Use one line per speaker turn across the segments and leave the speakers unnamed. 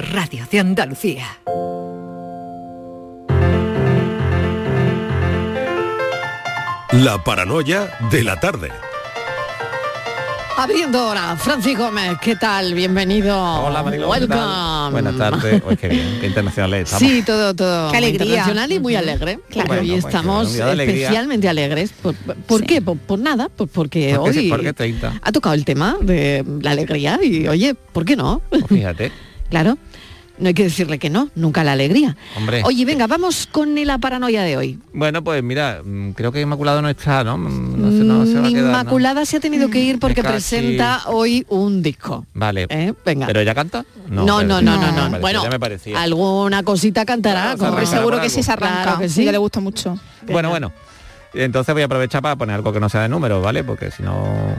Radio de Andalucía.
La paranoia de la tarde.
Abriendo ahora, Francis Gómez, ¿qué tal? Bienvenido.
Hola, Mariló. ¿qué
Welcome.
Buenas tardes. Uy, qué bien, qué internacional estamos.
Sí, todo, todo.
Qué alegría.
Internacional y muy alegre. Claro,
Bueno,
hoy
pues,
estamos especialmente alegres. ¿Por, por qué? Por, por nada, pues porque
Porque
hoy
sí, porque 30.
ha tocado el tema de la alegría y oye, ¿por qué no?
Pues fíjate.
claro, no hay que decirle que no, nunca la alegría.
Hombre.
Oye, venga, vamos con la paranoia de hoy.
Bueno, pues mira, mm, creo que Inmaculado no está, ¿no? Mm, No sé, no se va a quedar, ¿no?
Inmaculada se ha tenido que ir porque
casi-
presenta hoy un disco.
Vale.
¿Eh? Venga.
¿Pero ella canta?
No, no, no, no, no.
Me parecía,
Bueno,
ya me parecía.
alguna cosita cantará.
Claro, se
como-
arrancará
seguro que sí se arranca,
Claro que
sí.
sí.
le gusta mucho.
Bueno, bueno. Entonces voy a aprovechar para poner algo que no sea de números, ¿vale? Porque si no...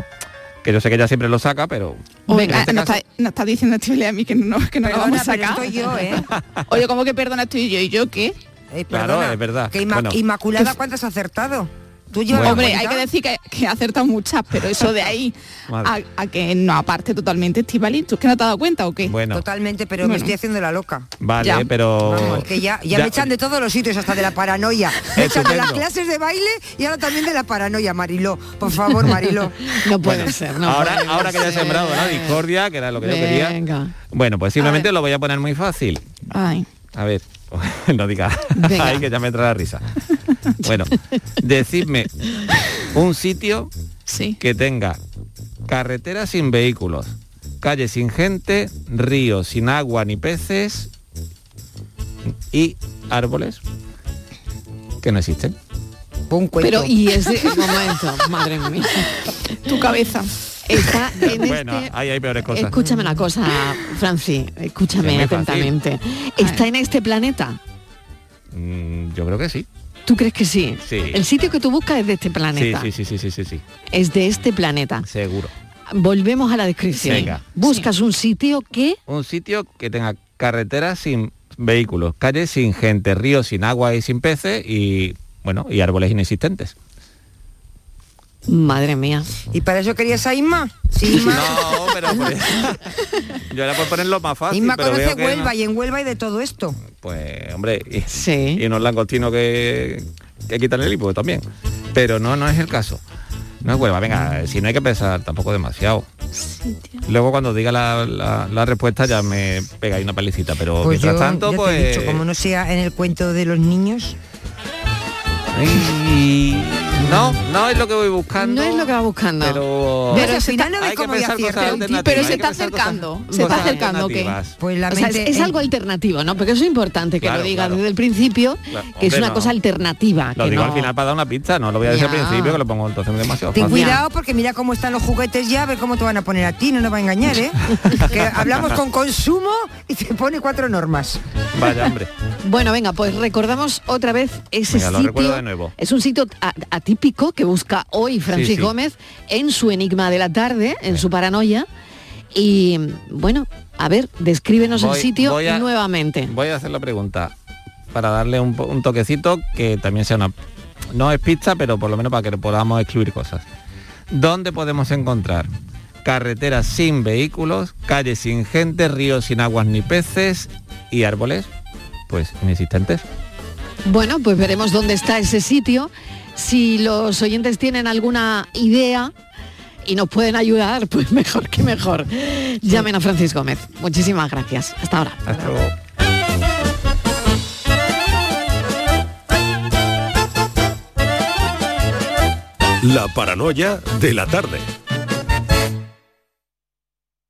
Que yo sé que ella siempre lo saca, pero...
Venga,
este caso-
está, nos está diciendo Estivali a mí que no, que no lo
Perdona,
vamos a sacar.
estoy yo, ¿eh?
Oye, ¿cómo que perdona estoy yo? ¿Y yo qué?
Eh,
Claro, es verdad.
Que Inma-
Bueno.
Inmaculada, ¿cuántas has acertado? ¿Tú llevas
Bueno.
la
Hombre, hay que decir que, que ha acertado muchas, pero eso de ahí a, que no aparte totalmente Estivali, ¿tú es que no te has dado cuenta o qué?
Bueno,
Totalmente, pero me estoy haciendo la loca.
vale,
Ya.
pero...
Vamos, que ya, ya, me echan de todos los sitios, hasta de la paranoia. Me echan de las clases de baile y ahora también de la paranoia, Mariló. Por favor, Mariló.
No puede ser, no
ahora,
puede
ahora que ya he sembrado la discordia, que era lo que yo quería. Bueno, pues simplemente lo voy a poner muy fácil.
Ay,
A ver, no diga.
Venga.
Ay, que ya me trae la risa. Bueno, decidme un sitio
sí.
que tenga carretera sin vehículos, calle sin gente, río sin agua ni peces y árboles que no existen.
Un.
Pero y ese momento, madre mía.
Tu cabeza.
Está en
Bueno,
este
ahí hay peores cosas.
Escúchame una cosa, Franci, escúchame atentamente. ¿Está en este planeta?
Mm, yo creo que sí.
¿Tú crees que sí?
Sí.
El sitio que tú buscas es de este planeta.
sí, sí, sí, sí, sí, sí,
Es de este planeta.
seguro.
Volvemos a la descripción.
Venga.
Buscas un sitio que
Un sitio que tenga carreteras sin vehículos, calles sin gente, ríos sin agua y sin peces y bueno, y árboles inexistentes.
Madre mía.
¿Y para eso querías a Inma? Sí.
No, pero por- yo era por ponerlo más fácil. Pero
conoce
veo
Huelva y en Huelva hay de todo esto.
Pues, hombre, y,
Sí.
y unos langostinos que, que quitan el hipo también. Pero no, no es el caso. No es Huelva, venga, si no hay que pensar tampoco demasiado. Luego cuando diga la, la- la respuesta ya me pegáis una palicita, pero
Pues
mientras
yo
tanto, pues...
he dicho, como no sea en el cuento de los niños,
Y- No, no es lo que voy buscando.
No es lo que va buscando.
Pero,
Pero al
se
final
está-
no ve
hay que
cómo.
Pero se está acercando, se está acercando, ¿o qué?
pues la
O sea, es, algo alternativo, ¿no? Porque eso es importante que
Claro,
lo digas
claro.
desde el principio,
Claro,
que es una
no.
cosa alternativa.
Lo
que
digo
no-
al final para dar una pista, no lo voy a decir
Ya.
al principio que lo pongo entonces demasiado
Ten
fácil.
cuidado porque mira cómo están los juguetes ya, a ver cómo te van a poner a ti, no nos va a engañar, ¿eh? que hablamos con consumo y te pone cuatro normas.
Vaya, hombre.
Bueno, venga, pues recordamos otra vez ese
Venga, lo
sitio.
Nuevo.
Es un sitio atípico que busca hoy Francis
Sí, sí.
Gómez en su enigma de la tarde, en su paranoia. Y bueno, a ver, descríbenos
Voy-
el sitio
a-
nuevamente.
Voy a hacer la pregunta para darle un, un toquecito que también sea una... No es pista, pero por lo menos para que podamos excluir cosas. ¿Dónde podemos encontrar carreteras sin vehículos, calles sin gente, ríos sin aguas ni peces y árboles? Pues inexistentes.
Bueno, pues veremos dónde está ese sitio. Si los oyentes tienen alguna idea y nos pueden ayudar, pues mejor que mejor. Llamen a Francis Gómez. Muchísimas gracias. Hasta ahora.
Hasta luego.
La paranoia de la tarde.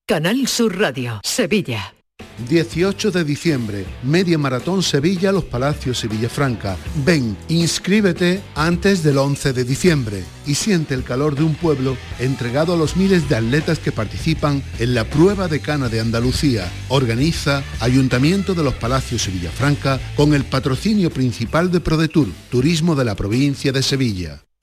Canal Sur Radio, Sevilla.
18 de diciembre, Media Maratón Sevilla, Los Palacios Sevilla Franca. Ven, inscríbete antes del 11 de diciembre y siente el calor de un pueblo entregado a los miles de atletas que participan en la prueba de cana de Andalucía. Organiza Ayuntamiento de los Palacios Sevilla Franca con el patrocinio principal de ProDetour, Turismo de la provincia de Sevilla.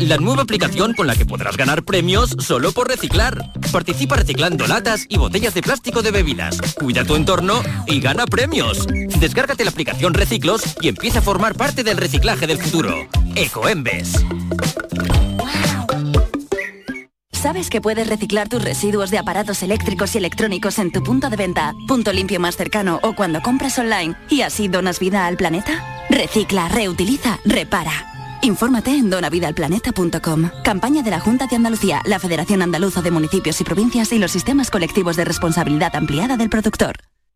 La nueva aplicación con la que podrás ganar premios solo por reciclar. Participa reciclando latas y botellas de plástico de bebidas. Cuida tu entorno y gana premios. Descárgate la aplicación Reciclos y empieza a formar parte del reciclaje del futuro. Ecoembes.
¿Sabes que puedes reciclar tus residuos de aparatos eléctricos y electrónicos en tu punto de venta, punto limpio más cercano o cuando compras online y así donas vida al planeta? Recicla, reutiliza, repara. Infórmate en donavidalplaneta.com. Campaña de la Junta de Andalucía, la Federación Andaluza de Municipios y Provincias y los sistemas colectivos de responsabilidad ampliada del productor.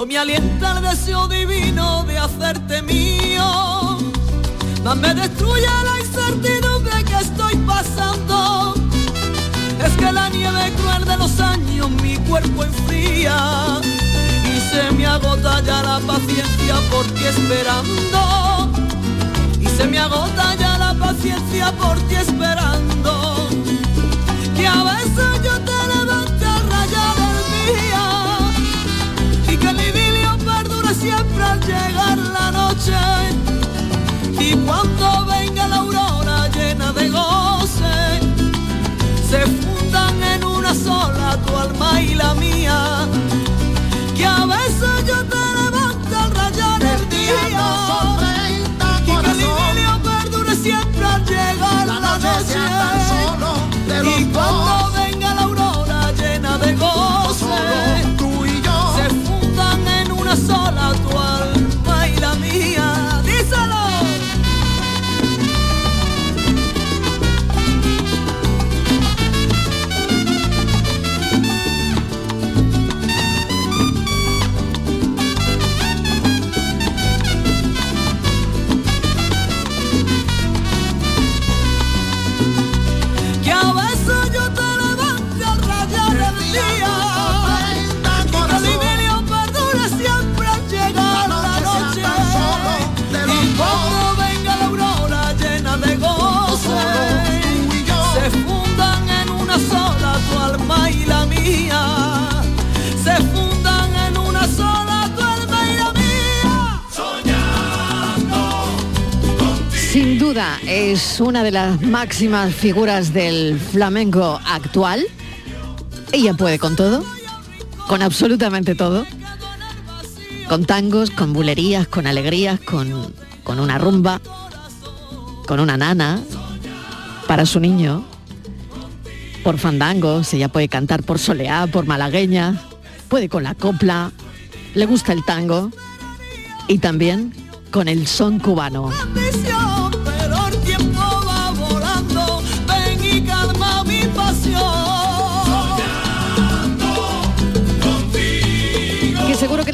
Solo me alienta el deseo divino de hacerte mío. Más me destruye la incertidumbre que estoy pasando. Es que la nieve cruel de los años mi cuerpo enfría. Y se me agota ya la paciencia por ti esperando. Y se me agota ya la paciencia por ti esperando. Que a veces siempre al llegar la noche. Y cuando venga la aurora llena de goce, se fundan en una sola tu alma y la mía. Que a veces yo te levanto al rayar el día. Y que el idilio perdure siempre al llegar la noche.
Es una de las máximas figuras del flamenco actual. Ella puede con todo, con absolutamente todo. Con tangos, con bulerías, con alegrías, con, con una rumba, con una nana para su niño. Por fandangos, ella puede cantar por soleá, por malagueña, puede con la copla, le gusta el tango y también con el son cubano.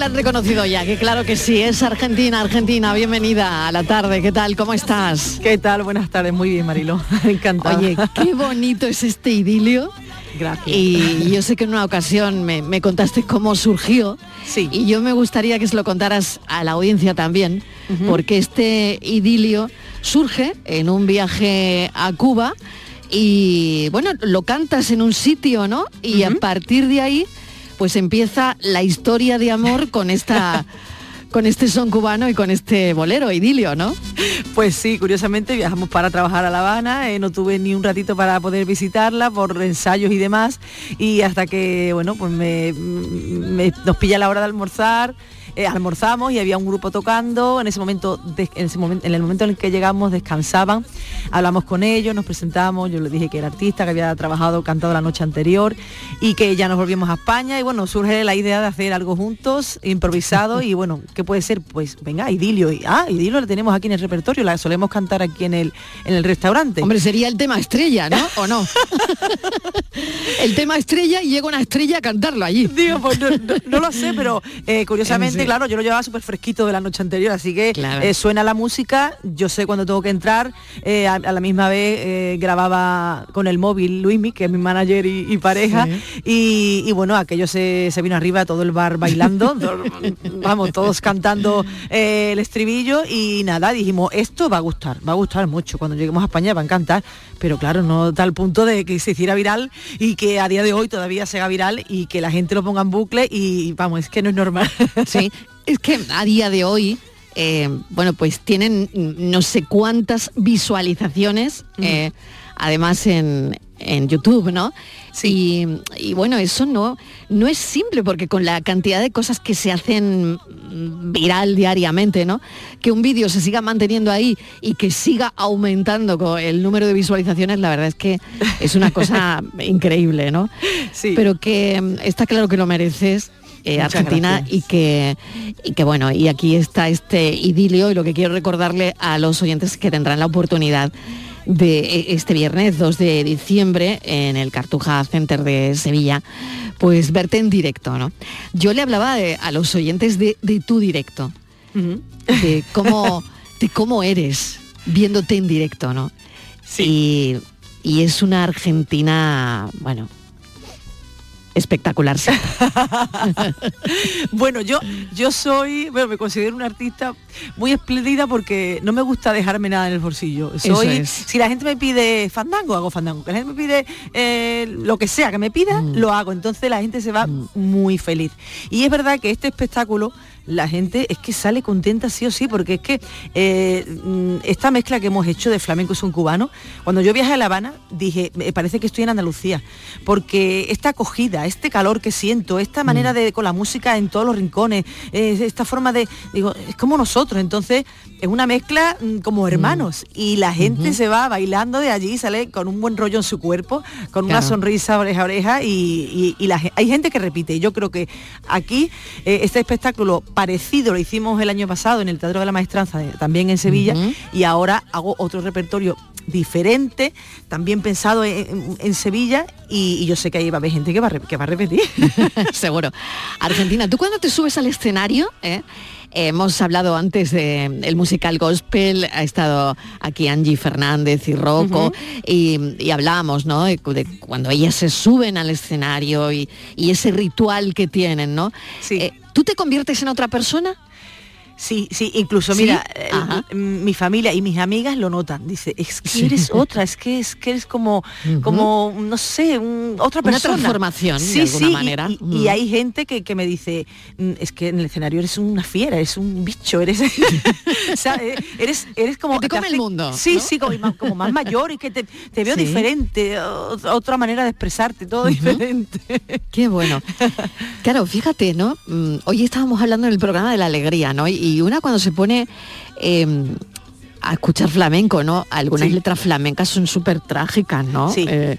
Han reconocido ya, que claro que sí, es Argentina, Argentina, bienvenida a la tarde, ¿qué tal? ¿Cómo estás?
¿Qué tal? Buenas tardes, muy bien Marilo, encantada.
Oye, qué bonito es este idilio.
Gracias.
Y yo sé que en una ocasión me, me contaste cómo surgió.
Sí.
Y yo me gustaría que se lo contaras a la audiencia también, porque este idilio surge en un viaje a Cuba y bueno, lo cantas en un sitio, ¿no? Y a partir de ahí, pues empieza la historia de amor con esta. con este son cubano y con este bolero, idilio, ¿no?
Pues sí, curiosamente viajamos para trabajar a La Habana, eh, no tuve ni un ratito para poder visitarla por ensayos y demás, y hasta que, bueno, pues me, me- nos pilla la hora de almorzar, eh, almorzamos y había un grupo tocando, en ese momento, de- en, ese momento en el momento en el que llegamos descansaban, hablamos con ellos, nos presentamos, yo les dije que era artista, que había trabajado, cantado la noche anterior y que ya nos volvíamos a España y bueno, surge la idea de hacer algo juntos, improvisado y bueno, ¿qué puede ser? Pues venga, idilio, y, ah, idilio la tenemos aquí en el repertorio, la solemos cantar aquí en el, en el restaurante.
Hombre, sería el tema estrella, ¿no? ¿O no? el tema estrella y llega una estrella a cantarlo allí.
Digo, pues no, no- no lo sé, pero eh, curiosamente. Claro, yo lo llevaba súper fresquito de la noche anterior, así que
Claro.
eh, suena la música, yo sé cuando tengo que entrar, eh, a, a la misma vez eh, grababa con el móvil Luismi, que es mi manager y, y pareja, y, y bueno, aquello se, se vino arriba, todo el bar bailando, vamos, todos cantando el estribillo y nada, dijimos, esto va a gustar, va a gustar mucho, cuando lleguemos a España va a encantar, pero claro, no tal punto de que se hiciera viral y que a día de hoy todavía se haga viral y que la gente lo ponga en bucle y vamos, es que no es normal.
Sí, es que a día de hoy, eh, bueno, pues tienen no sé cuántas visualizaciones, eh, además en, en YouTube, ¿no? Y, y bueno, eso no, no es simple, porque con la cantidad de cosas que se hacen viral diariamente, ¿no? Que un vídeo se siga manteniendo ahí y que siga aumentando con el número de visualizaciones, la verdad es que es una cosa increíble, ¿no?
Sí.
Pero que está claro que lo mereces. Eh, Argentina
gracias.
y que, y que bueno, y aquí está este idilio y lo que quiero recordarle a los oyentes que tendrán la oportunidad de eh, este viernes 2 de diciembre en el Cartuja Center de Sevilla, pues verte en directo, ¿no? Yo le hablaba de- a los oyentes de, de tu directo, de cómo, de cómo eres viéndote en directo, ¿no? Y, y es una Argentina, bueno, espectacular.
bueno, yo, yo soy, bueno, me considero una artista muy espléndida porque no me gusta dejarme nada en el bolsillo. Soy,
es.
si la gente me pide fandango, hago fandango. Que la gente me pide eh, lo que sea que me pida,
Mm.
lo hago. Entonces la gente se va muy feliz. Y es verdad que este espectáculo la gente es que sale contenta sí o sí, porque es que eh, mm, esta mezcla que hemos hecho de flamenco y son cubano, cuando yo viajé a La Habana, dije, me parece que estoy en Andalucía, porque esta acogida, este calor que siento, esta manera de con la música en todos los rincones, eh, esta forma de, digo, es como nosotros, entonces es una mezcla mm, como hermanos y la gente se va bailando de allí, sale con un buen rollo en su cuerpo, con una sonrisa oreja a oreja y, y- y la ge- hay gente que repite. Yo creo que aquí eh, este espectáculo parecido lo hicimos el año pasado en el Teatro de la Maestranza, de- también en Sevilla, y ahora hago otro repertorio diferente, también pensado en, Sevilla, y, y yo sé que ahí va a haber gente que va a, re- que va a repetir.
Seguro. Argentina, tú cuando te subes al escenario, ¿eh? hemos hablado antes del musical gospel, ha estado aquí Angie Fernández y Rocco, y, y hablábamos, ¿no? De, de cuando ellas se suben al escenario y, y ese ritual que tienen, ¿no? Eh, ¿Tú te conviertes en otra persona?
Sí, sí, incluso
¿Sí?
mira, eh, mi familia y mis amigas lo notan. Dice, es que
Sí.
eres otra, es que es que eres como, como, no sé, un- otra
Una
persona.
transformación, de alguna
y-
manera.
Y, y hay gente que, que me dice, "Mm, es que en el escenario eres una fiera, eres un bicho, eres, o sea, eh, eres, eres como
Que te come el mundo,
Sí,
¿no?
sí, como, como más mayor y que te, te veo diferente, otra manera de expresarte, todo diferente.
Qué bueno. Claro, fíjate, ¿no? Mm, Hoy estábamos hablando en el programa de la alegría, ¿no? Y- Y una cuando se pone eh, a escuchar flamenco, ¿no? Algunas
Sí.
letras flamencas son súper trágicas, ¿no?
Sí.
Eh,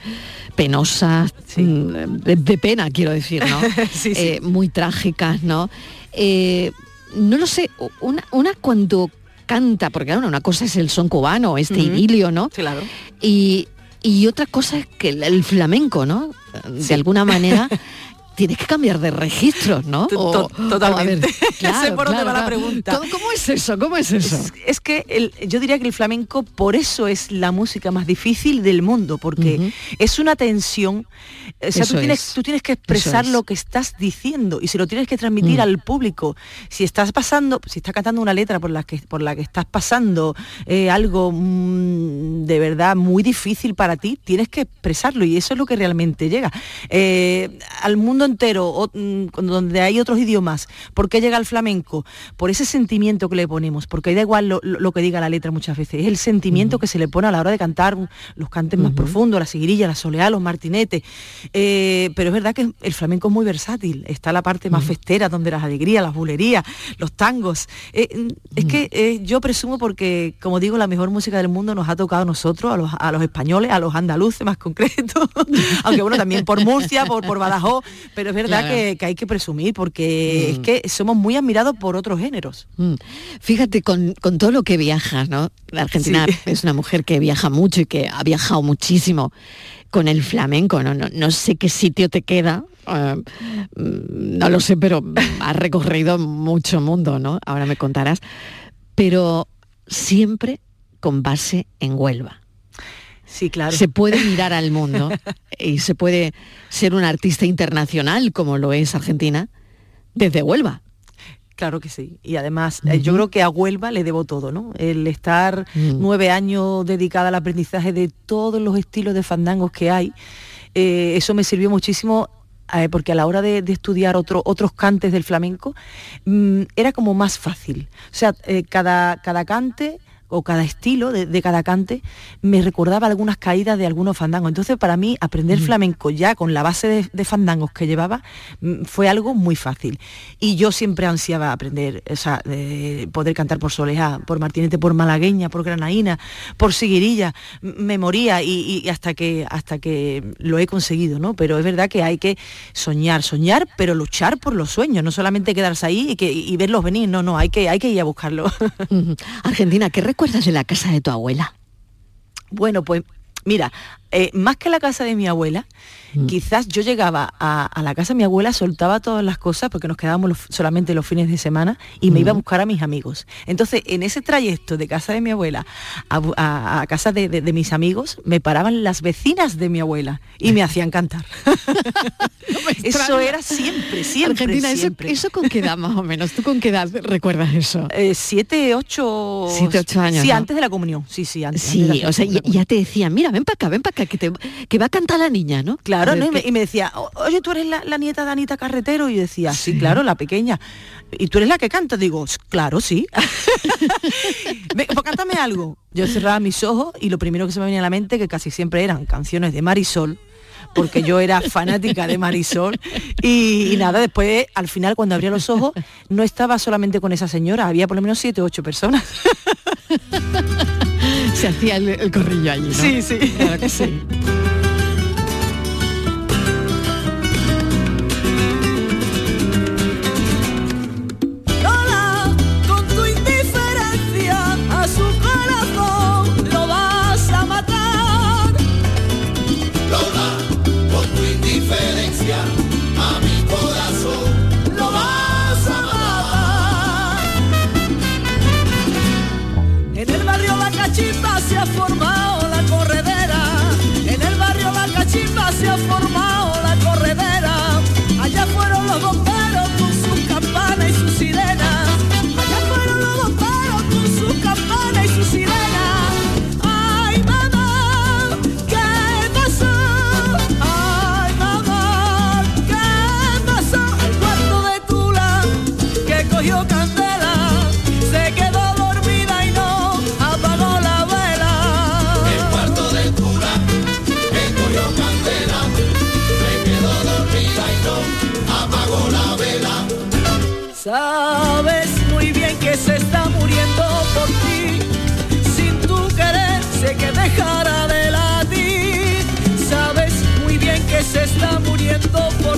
penosas, mm, de, de pena, quiero decir, ¿no?
Sí, sí.
Eh, muy trágicas, ¿no? Eh, no lo sé, una, una cuando canta, porque claro, una cosa es el son cubano, este idilio, ¿no?
Claro.
Y, y otra cosa es que el, el flamenco, ¿no? De alguna manera tienes que cambiar de registros, ¿no? O-
totalmente.
o, ver, claro,
sé por dónde
claro,
la
claro.
pregunta.
¿Cómo, cómo es eso? ¿Cómo es eso?
Es, es que el- yo diría que el flamenco por eso es la música más difícil del mundo, porque es una tensión. O sea, tú tienes,
es.
tú tienes que expresar
es.
lo que estás diciendo y se lo tienes que transmitir
Mm.
al público. Si estás pasando, si estás cantando una letra por la que, por la que estás pasando eh, algo mm, de verdad muy difícil para ti, tienes que expresarlo y eso es lo que realmente llega. Eh, al mundo entero, o, mm, donde hay otros idiomas, ¿por qué llega el flamenco? Por ese sentimiento que le ponemos, porque da igual lo, que diga la letra muchas veces, es el sentimiento que se le pone a la hora de cantar los cantes más profundos, la seguirilla, la soleá, los martinetes. Eh, pero es verdad que el flamenco es muy versátil, está la parte más festera, donde las alegrías, las bulerías, los tangos. Eh, es que eh, yo presumo porque, como digo, la mejor música del mundo nos ha tocado a nosotros, a los, a los españoles, a los andaluces más concreto, aunque bueno, también por Murcia, por, por Badajoz, pero es verdad que, que hay que presumir porque es que somos muy admirados por otros géneros.
Mm. Fíjate, con, con todo lo que viajas, ¿no? La Argentina
Sí.
es una mujer que viaja mucho y que ha viajado muchísimo con el flamenco, ¿no? No, no sé qué sitio te queda, eh, mm, no lo sé, pero has recorrido mucho mundo, ¿no? Ahora me contarás. Pero siempre con base en Huelva.
Sí, claro.
Se puede mirar al mundo y se puede ser un artista internacional, como lo es Argentina, desde Huelva.
Claro que sí. Y además, eh, yo creo que a Huelva le debo todo, ¿no? El estar
Mm.
nueve años dedicada al aprendizaje de todos los estilos de fandangos que hay, eh, eso me sirvió muchísimo eh, porque a la hora de, de estudiar otro- otros cantes del flamenco mm, era como más fácil. O sea, eh, cada, cada cante o cada estilo de, de cada cante me recordaba algunas caídas de algunos fandangos. Entonces, para mí, aprender flamenco ya con la base de, de fandangos que llevaba mm, fue algo muy fácil. Y yo siempre ansiaba aprender, o sea, de poder cantar por Soleá, por Martinete, por Malagueña, por Granaína, por Siguirilla. Me moría y, y hasta, que, hasta que lo he conseguido, ¿no? Pero es verdad que hay que soñar, soñar, pero luchar por los sueños, no solamente quedarse ahí y, que, y verlos venir, no, no, hay que, hay que ir a buscarlo.
Argentina, ¿qué recuerdas de la casa de tu abuela?
Bueno, pues mira, eh, más que la casa de mi abuela,
Mm.
quizás yo llegaba a, a la casa de mi abuela, soltaba todas las cosas porque nos quedábamos los- solamente los fines de semana y me iba a
Mm.
buscar a mis amigos. Entonces, en ese trayecto de casa de mi abuela a, bu- a- a casa de, de- de mis amigos, me paraban las vecinas de mi abuela y me hacían cantar. eso era siempre, siempre,
Argentina,
siempre.
Eso, con qué edad más o menos? ¿Tú con qué edad recuerdas eso?
Eh, siete, ocho...
Siete, ocho años,
Sí,
¿no?
antes de la comunión. Sí, sí, antes.
Sí, o sea,
comunión.
y- ya te decían, mira, ven para acá, ven para acá, que, te, que va a cantar la niña, ¿no?
Claro,
A ver,
¿no? y, me,
¿qué-
y me decía, "O- oye, tú eres la, la nieta de Anita Carretero. Y yo decía, sí. claro, la pequeña. ¿Y tú eres la que canta? Digo, "S- claro, sí. Pues cántame algo. Yo cerraba mis ojos y lo primero que se me venía a la mente, que casi siempre eran canciones de Marisol, porque yo era fanática de Marisol. Y, y nada, después, al final, cuando abría los ojos, no estaba solamente con esa señora, había por lo menos siete o ocho personas.
Se hacía el, el corrillo allí, ¿no?
Sí, sí.
Claro que sí.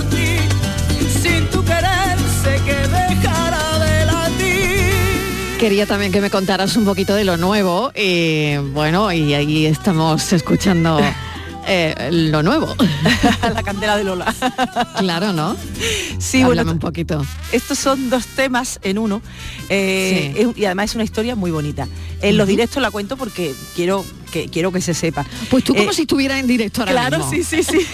por ti, sin tu querer sé que dejará de latir.
Quería también que me contaras un poquito de lo nuevo. y bueno, y ahí estamos escuchando eh, lo nuevo.
la candela de Lola.
claro, ¿no?
Sí,
Háblame
bueno,
un poquito.
Estos son dos temas en uno eh, es- y además es una historia muy bonita. En los directos la cuento porque quiero que quiero que se sepa.
Pues tú como
Eh,
si estuvieras en directo ahora
Claro,
mismo.
sí, sí, sí.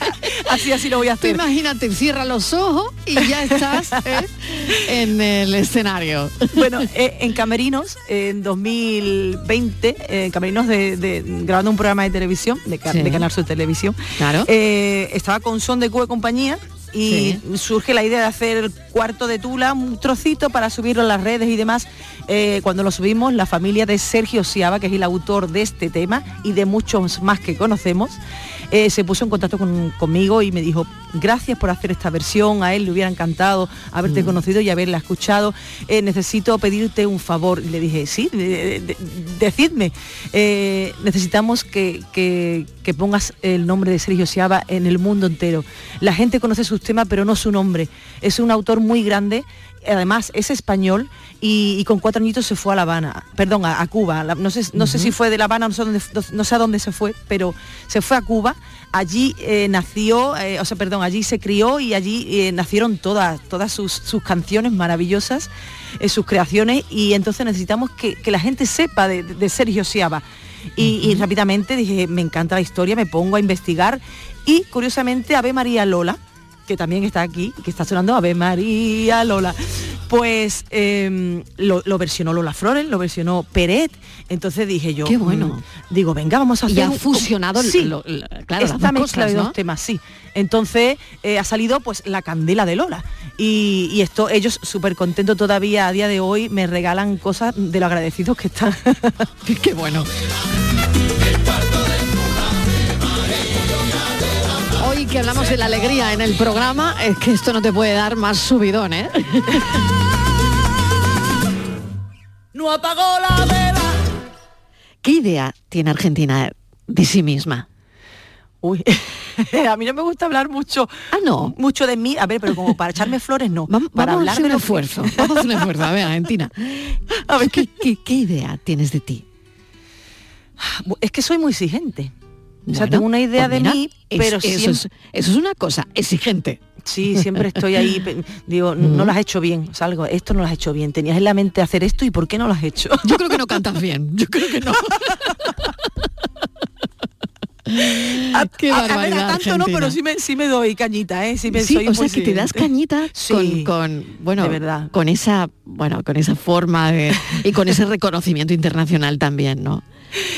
así así lo voy a
Tú
hacer.
imagínate, cierra los ojos y ya estás ¿eh? en el escenario.
Bueno, eh, en Camerinos, en 2020, eh, en Camerinos de, de- grabando un programa de televisión, de,
Sí.
de Canal Sur Televisión,
Claro.
estaba con Son de Cuba y compañía y surge la idea de hacer el cuarto de Tula, un trocito para subirlo a las redes y demás. Eh, cuando lo subimos, la familia de Sergio Siaba, que es el autor de este tema y de muchos más que conocemos, eh, se puso en contacto con- conmigo y me dijo, gracias por hacer esta versión, a él le hubiera encantado haberte conocido y haberla escuchado, Eh, necesito pedirte un favor. Y le dije, sí, de- de- decidme, Eh, necesitamos que, que- que pongas el nombre de Sergio Siaba en el mundo entero. La gente conoce sus temas, pero no su nombre. Es un autor muy grande, además es español y, y con cuatro añitos se fue a La Habana, perdón, a, a Cuba. La- no sé, no sé si fue de La Habana, no sé, dónde, no sé a dónde se fue, pero se fue a Cuba. Allí eh, nació, eh, o sea, perdón, allí se crió y allí eh, nacieron todas, todas sus, sus canciones maravillosas, sus creaciones, y entonces necesitamos que, que la gente sepa de, de Sergio Siaba. Y, y rápidamente dije, me encanta la historia, me pongo a investigar y curiosamente Ave María Lola, que también está aquí, que está sonando Ave María Lola, pues em, lo, lo versionó Lola Flores, lo versionó Peret, entonces dije yo,
Qué bueno.
mm, digo, venga, vamos a
Y
hacer
ha
un-
fusionado
sí,
lo- lo- claro, las
esta
dos
mezcla
cosas,
de
¿no?
dos temas, sí. Entonces eh, ha salido pues la candela de Lola. Y, y esto, ellos súper contentos todavía a día de hoy, me regalan cosas de lo agradecidos que están.
Qué bueno. Hoy que hablamos de la alegría en el programa, es que esto no te puede dar más subidón, ¿eh?
No apagó la vela.
¿Qué idea tiene Argentina de sí misma?
Uy, a mí no me gusta hablar mucho.
Ah, no.
Mucho de mí. A ver, pero como para echarme flores, no.
Vamos,
para
vamos
hablar
a hacer
de
un
lo que-
esfuerzo. Vamos a hacer un esfuerzo. A ver, Argentina. A ver, ¿qué, qué, qué idea tienes de ti?
Es que soy muy exigente. O sea,
Bueno,
tengo una idea
pues
de
mira,
mí,
es-
pero
eso,
siempre...
es, eso es una cosa, exigente.
Sí, siempre estoy ahí, digo, no lo has hecho bien, o sea, algo, esto no lo has hecho bien, tenías en la mente hacer esto y ¿por qué no lo has hecho?
Yo creo que no cantas bien, yo creo que no. Qué
a, a ver, a tanto no, pero sí me, sí me doy cañita, ¿eh? Sí, me,
Sí,
soy
o sea que te das cañita
Sí,
con, con, bueno,
de verdad.
con esa, bueno, con esa forma de, y con ese reconocimiento internacional también, ¿no?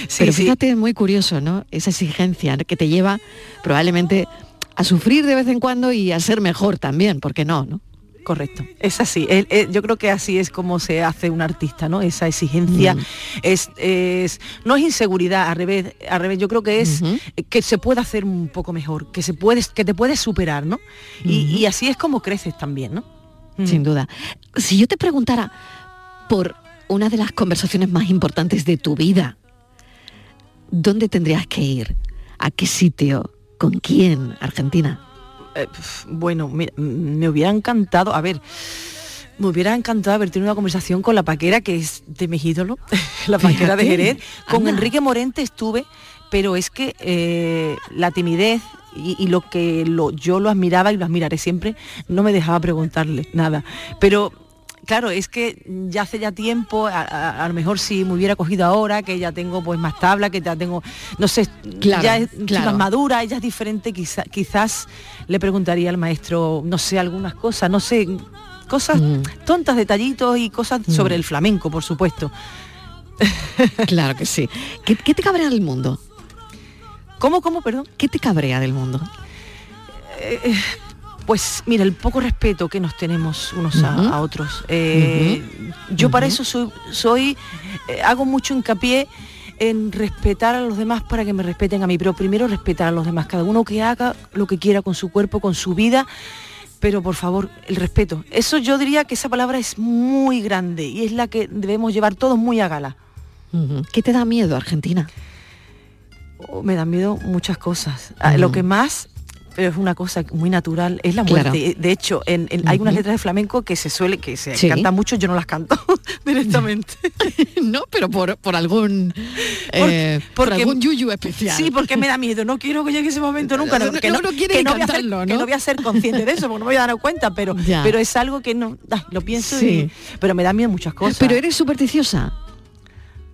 Sí,
Pero fíjate, es muy curioso, ¿no? Esa exigencia que te lleva probablemente a sufrir de vez en cuando y a ser mejor también, ¿por qué no, no?
Correcto, es así. El- yo creo que así es como se hace un artista, ¿no? Esa exigencia
Mm.
es, es- no es inseguridad, al revés, al revés. Yo creo que es que se puede hacer un poco mejor, que se puedes, que te puedes superar, ¿no? Y, así es como creces también, ¿no?
Sin duda. Si yo te preguntara por una de las conversaciones más importantes de tu vida, ¿dónde tendrías que ir? ¿A qué sitio? ¿Con quién? Argentina.
Eh, bueno, mm, me hubiera encantado, a ver, me hubiera encantado haber tenido una conversación con la paquera, que es de mi ídolo, la paquera de Jerez. Con
anda.
Enrique Morente estuve, pero es que eh, la timidez y, y lo que lo, yo lo admiraba y lo admiraré siempre, no me dejaba preguntarle nada. Pero claro, es que ya hace ya tiempo, a, a- a lo mejor si me hubiera cogido ahora, que ya tengo pues más tabla, que ya tengo, no sé,
Claro,
ya es
claro.
más madura, ella es diferente, quizá- quizás le preguntaría al maestro, no sé, algunas cosas, no sé, cosas
Mm.
tontas, detallitos y cosas sobre el flamenco, por supuesto.
Claro que sí. ¿Qué, qué te cabrea del mundo?
¿Cómo, cómo, perdón?
¿Qué te cabrea del mundo?
Eh, pues mira, el poco respeto que nos tenemos unos a- otros. Eh, Yo para eso soy, soy eh, hago mucho hincapié en respetar a los demás para que me respeten a mí, pero primero respetar a los demás, cada uno que haga lo que quiera con su cuerpo, con su vida, pero por favor, el respeto. Eso yo diría que esa palabra es muy grande y es la que debemos llevar todos muy a gala.
¿Qué te da miedo, Argentina?
Oh, me dan miedo muchas cosas. Ah, Lo que más, pero es una cosa muy natural, es la
Claro.
muerte. De hecho, en, en- hay unas letras de flamenco que se suele, que se
Sí.
cantan mucho, yo no las canto directamente.
no, pero por, por algún eh, por algún yuyu especial.
Sí, porque me da miedo, no quiero que llegue ese momento nunca.
No,
que
no quiere
que no voy a
cantarlo,
ser,
¿no?
que no voy a ser consciente de eso, porque no me voy a dar cuenta, pero,
Ya.
pero es algo que no, ay, lo pienso
Sí.
y, pero me da miedo muchas cosas.
Pero eres supersticiosa.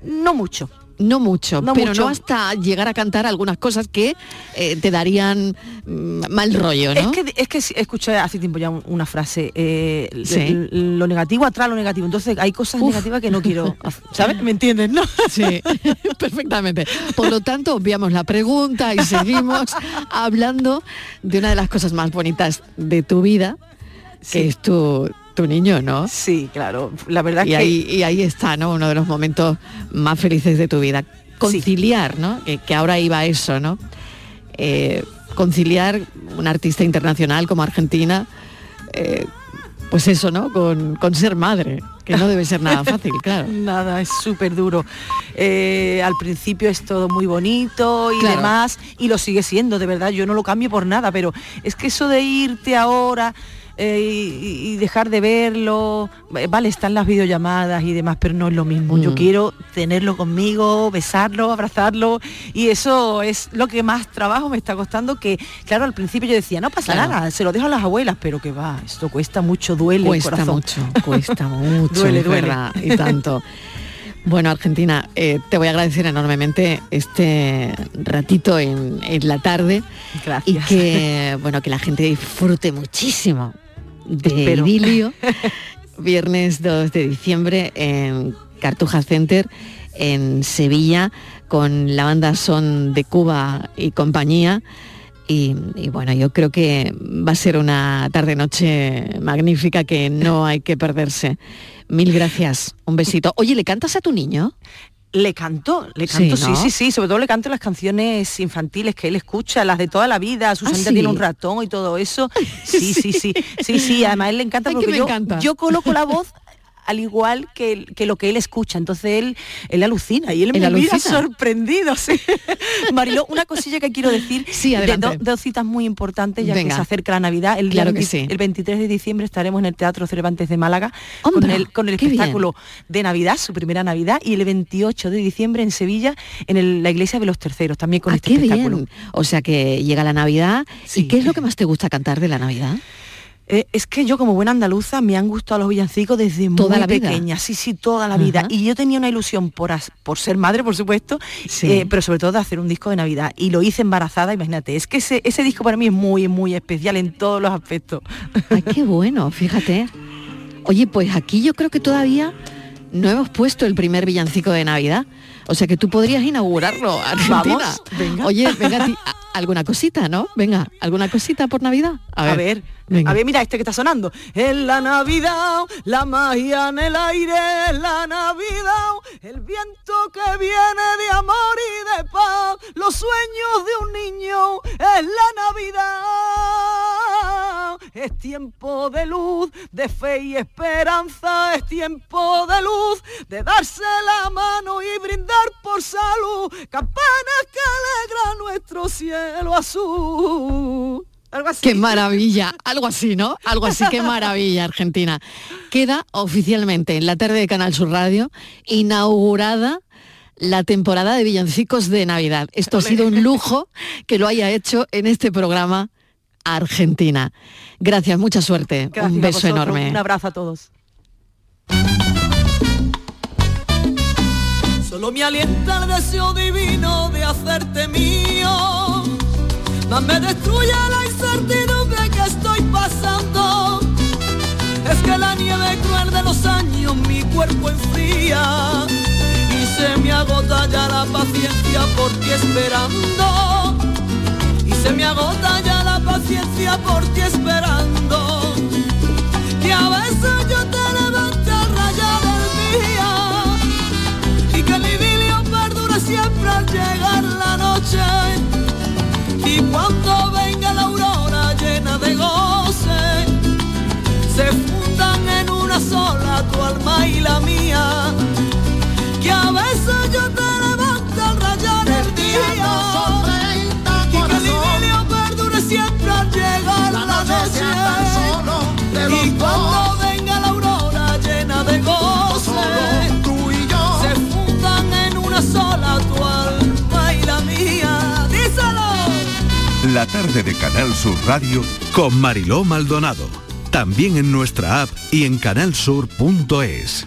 No mucho.
No mucho,
No
pero
mucho.
no hasta llegar a cantar algunas cosas que eh, te darían mm, mal rollo, ¿no?
Es que, es que escuché hace tiempo ya un- una frase, eh,
Sí.
lo negativo atrae lo negativo, entonces hay cosas
Uf.
negativas que no quiero, ¿sabes? ¿Me entiendes? No?
Sí, perfectamente. Por lo tanto, obviamos la pregunta y seguimos hablando de una de las cosas más bonitas de tu vida, que es tu, tu niño, ¿no?
Sí, claro. La verdad
y
que-
ahí, y ahí está, ¿no? Uno de los momentos más felices de tu vida. Conciliar, ¿no? Que, que ahora iba eso, ¿no? Eh, conciliar un artista internacional como Argentina, eh, pues eso, ¿no? Con, con ser madre, que no debe ser nada fácil, claro.
Nada, es súper duro. Eh, al principio es todo muy bonito y
Claro.
demás, y lo sigue siendo, de verdad, yo no lo cambio por nada, pero es que eso de irte ahora eh, y, y dejar de verlo, eh, vale, están las videollamadas y demás, pero no es lo mismo. Yo
Mm.
quiero tenerlo conmigo, besarlo, abrazarlo, y eso es lo que más trabajo me está costando, que claro, al principio yo decía, no pasa
Claro.
nada, se lo dejo a las abuelas, pero que va, esto cuesta mucho, duele. el
Cuesta
corazón.
mucho, cuesta mucho,
Duele, duele.
verdad, y tanto. Bueno, Argentina, eh, te voy a agradecer enormemente este ratito en, en la tarde
Gracias.
y que bueno que la gente disfrute muchísimo de
Espero.
idilio. Viernes 2 de diciembre en Cartuja Center en Sevilla con la banda Son de Cuba y compañía. Y, y bueno, yo creo que va a ser una tarde-noche magnífica que no hay que perderse. Mil gracias. Un besito. Oye, ¿le cantas a tu niño?
Le canto, le canto, sí,
¿no?
sí, sí, sobre todo le canto las canciones infantiles que él escucha, las de toda la vida, Susanita
¿sí?
tiene un ratón y todo eso. Sí, sí, sí, sí, sí, además a él le encanta porque yo,
encanta.
yo coloco la voz al igual que, lo que él escucha, entonces él, él alucina y él,
Él
me mira
alucina.
sorprendido, sí. Mariló, una cosilla que quiero decir,
Sí,
de do- dos citas muy importantes ya
Venga.
que se acerca la Navidad, el,
Claro que
20
sí.
el 23 de diciembre estaremos en el Teatro Cervantes de Málaga con el, con el
bien.
espectáculo de Navidad, su primera Navidad, y el 28 de diciembre en Sevilla, en el- la iglesia de los terceros, también con
Ah,
este
qué
espectáculo.
bien. O sea que llega la Navidad. ¿Y qué es lo que más te gusta cantar de la Navidad?
Eh, es que yo como buena andaluza me han gustado los villancicos desde
¿Toda
muy
la vida?
pequeña, sí, sí, toda la vida. Y yo tenía una ilusión por, as- por ser madre, por supuesto,
Sí.
eh, pero sobre todo de hacer un disco de Navidad. Y lo hice embarazada, imagínate. Es que ese, ese disco para mí es muy, muy especial en todos los aspectos.
Ay, qué bueno, fíjate. Oye, pues aquí yo creo que todavía no hemos puesto el primer villancico de Navidad. O sea que tú podrías inaugurarlo, Argentina.
Vamos, venga.
Oye, venga, a- alguna cosita, ¿no? Venga, alguna cosita por Navidad.
A ver,
venga.
a ver, mira este que está sonando. En la Navidad, la magia en el aire, en la Navidad, el viento que viene de amor y de paz, los sueños de un niño, es la Navidad. Es tiempo de luz, de fe y esperanza, es tiempo de luz, de darse la mano y brindar por salud, campanas que alegran nuestro cielo azul. Algo.
Qué maravilla, algo así, ¿no? Algo así, qué maravilla, Argentina. Queda oficialmente en la tarde de Canal Sur Radio inaugurada la temporada de villancicos de Navidad. Esto ha sido un lujo que lo haya hecho en este programa Argentina. Gracias, mucha suerte.
Gracias
un beso
vosotros,
enorme.
Un abrazo a todos.
Solo me alienta el deseo divino de hacerte mío. Más me destruye la incertidumbre que estoy pasando. Es que la nieve cruel de los años mi cuerpo enfría. Y se me agota ya la paciencia por ti esperando. Se me agota ya la paciencia por ti esperando. Que a veces yo te levante a rayar el día y que el idilio perdure siempre al llegar la noche. Y cuando venga la aurora llena de goce, se fundan en una sola tu alma y la mía. Noche y cuando venga la aurora llena de goce se fundan en una sola tu alma y la mía díselo
La tarde de Canal Sur Radio con Mariló Maldonado. También en nuestra app y en canalsur.es.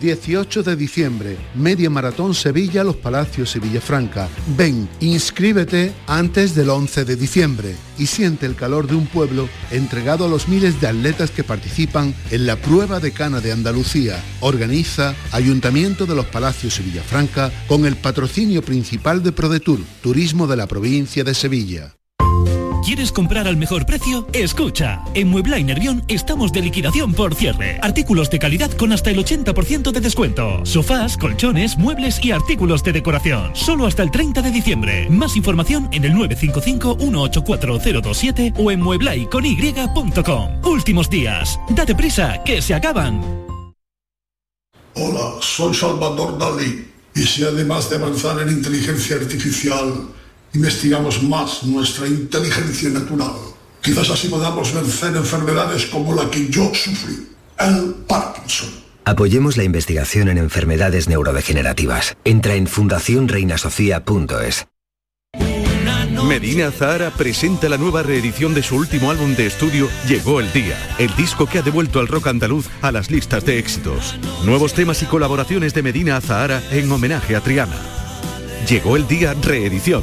18 de diciembre, Media Maratón Sevilla, Los Palacios y Villafranca. Ven, inscríbete antes del 11 de diciembre y siente el calor de un pueblo entregado a los miles de atletas que participan en la prueba de cana de Andalucía. Organiza Ayuntamiento de Los Palacios y Villafranca con el patrocinio principal de ProDetour, Turismo de la provincia de Sevilla.
¿Quieres comprar al mejor precio? Escucha, en Muebla Nervión estamos de liquidación por cierre. Artículos de calidad con hasta el 80% de descuento. Sofás, colchones, muebles y artículos de decoración. Solo hasta el 30 de diciembre. Más información en el 955-184027 o en mueblaycony.com. Últimos días. Date prisa, que se acaban.
Hola, soy Salvador Dalí. Y si además de avanzar en inteligencia artificial, investigamos más nuestra inteligencia natural, quizás así podamos vencer enfermedades como la que yo sufrí, el Parkinson.
Apoyemos la investigación en enfermedades neurodegenerativas. Entra en fundacionreinasofía.es.
Medina Zahara presenta la nueva reedición de su último álbum de estudio Llegó el Día, el disco que ha devuelto al rock andaluz a las listas de éxitos. Nuevos temas y colaboraciones de Medina Zahara en homenaje a Triana. Llegó el Día reedición,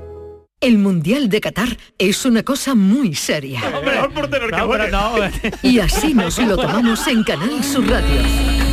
El Mundial de Qatar es una cosa muy seria. Y así nos lo tomamos en Canal Sur Radio.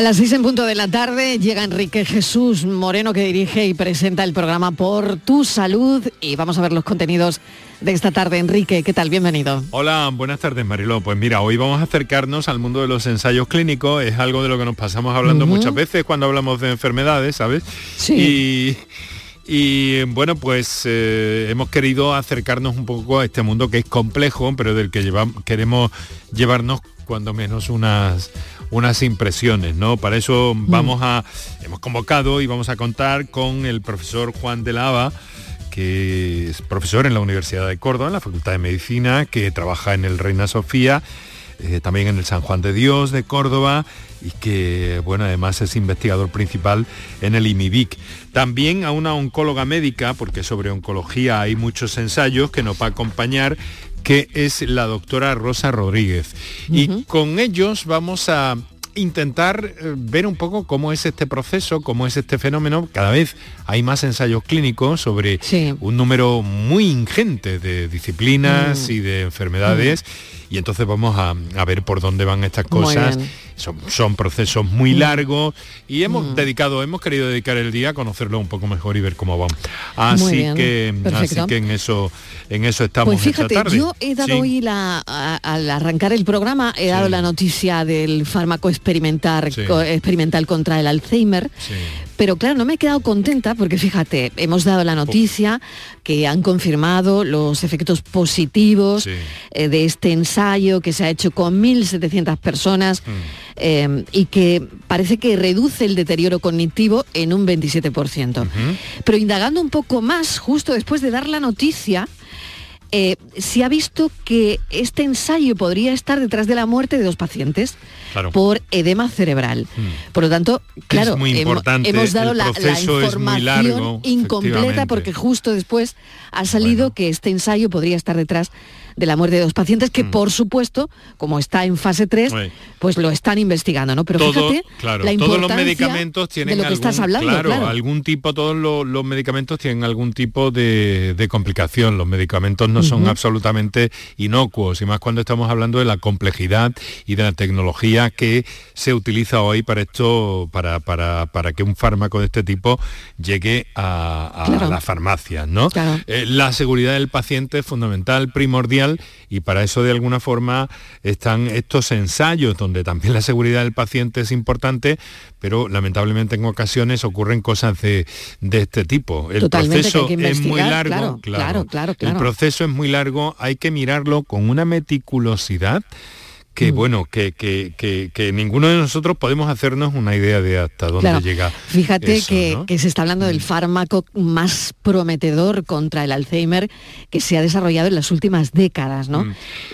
A las seis en punto de la tarde llega Enrique Jesús Moreno que dirige y presenta el programa Por tu Salud y vamos a ver los contenidos de esta tarde. Enrique, ¿qué tal? Bienvenido.
Hola, buenas tardes Mariló. Pues mira, hoy vamos a acercarnos al mundo de los ensayos clínicos. Es algo de lo que nos pasamos hablando muchas veces cuando hablamos de enfermedades, ¿sabes?
Sí.
Y, y, bueno, pues eh, hemos querido acercarnos un poco a este mundo que es complejo, pero del que llevam- queremos llevarnos cuando menos unas unas impresiones, ¿no? Para eso vamos a hemos convocado y vamos a contar con el profesor Juan de Lava, que es profesor en la Universidad de Córdoba, en la Facultad de Medicina, que trabaja en el Reina Sofía, eh, también en el San Juan de Dios de Córdoba y que, bueno, además es investigador principal en el IMIBIC. También a una oncóloga médica, porque sobre oncología hay muchos ensayos que nos va a acompañar, que es la doctora Rosa Rodríguez. Y con ellos vamos a, intentar eh, ver un poco cómo es este proceso, cómo es este fenómeno. Cada vez hay más ensayos clínicos sobre un número muy ingente de disciplinas
Mm.
y de enfermedades. Y entonces vamos a, a ver por dónde van estas cosas. Son, son procesos muy
Mm.
largos y hemos
Mm.
dedicado, hemos querido dedicar el día a conocerlo un poco mejor y ver cómo van. Así que, así que en eso, en eso estamos
Pues fíjate,
esta tarde.
yo he dado
Sí.
hoy la, a- al arrancar el programa, he dado la noticia del fármaco experimental,
Sí.
co- experimental contra el Alzheimer. Pero claro, no me he quedado contenta porque fíjate, hemos dado la noticia que han confirmado los efectos positivos eh, de este ensayo que se ha hecho con 1.700 personas eh, y que parece que reduce el deterioro cognitivo en un 27%. Pero indagando un poco más, justo después de dar la noticia, eh, se ha visto que este ensayo podría estar detrás de la muerte de dos pacientes
Claro.
por edema cerebral. Por lo tanto, claro,
muy
hemo-
importante,
hemos dado la, información
largo,
incompleta porque justo después ha salido que este ensayo podría estar detrás de la muerte de dos pacientes que, por supuesto, como está en fase 3,
Mm. Sí.
pues lo están investigando, ¿no? Pero
Todo-
fíjate
claro,
la
todos los
importancia
medicamentos tienen
de lo que
algún,
estás hablando,
claro,
claro.
algún tipo, todos los, los medicamentos tienen algún tipo de, de complicación. Los medicamentos no son absolutamente inocuos, y más cuando estamos hablando de la complejidad y de la tecnología que se utiliza hoy para esto, para, para, para que un fármaco de este tipo llegue a, a
Claro.
las farmacias, ¿no? Eh, la seguridad del paciente es fundamental, primordial, y para eso de alguna forma están estos ensayos donde también la seguridad del paciente es importante, pero lamentablemente en ocasiones ocurren cosas de, de este tipo. El
Totalmente,
proceso
que
es muy largo,
claro, claro, claro, claro.
El proceso es muy largo, hay que mirarlo con una meticulosidad. Que bueno, que, que- que- que ninguno de nosotros podemos hacernos una idea de hasta dónde
Claro.
llega.
Fíjate
eso,
que,
¿no? Mm.
que se está hablando del fármaco más prometedor contra el Alzheimer que se ha desarrollado en las últimas décadas, ¿no?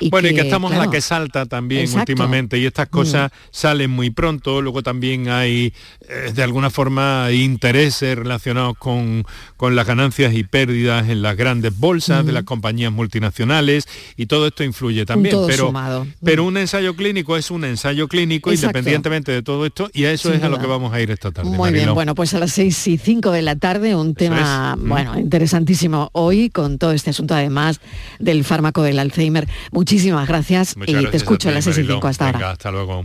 Y
Mm. bueno, y que estamos
claro,
la que salta también
Exacto.
últimamente y estas cosas salen muy pronto, luego también hay eh, de alguna forma intereses relacionados con, con las ganancias y pérdidas en las grandes bolsas de las compañías multinacionales y todo esto influye también.
todo
pero,
sumado.
pero ensayo clínico es un ensayo clínico
Exacto.
independientemente de todo esto y a eso
Sin
es a lo que vamos a ir esta tarde.
Muy bien, bueno, pues a las 6 y 5 de la tarde un tema,
es. Mm.
bueno, interesantísimo hoy con todo este asunto además del fármaco del Alzheimer. Muchísimas gracias
Muchas
y
gracias
te escucho
a
las 6 y
Mariló.
5 hasta
Venga,
ahora.
Hasta luego.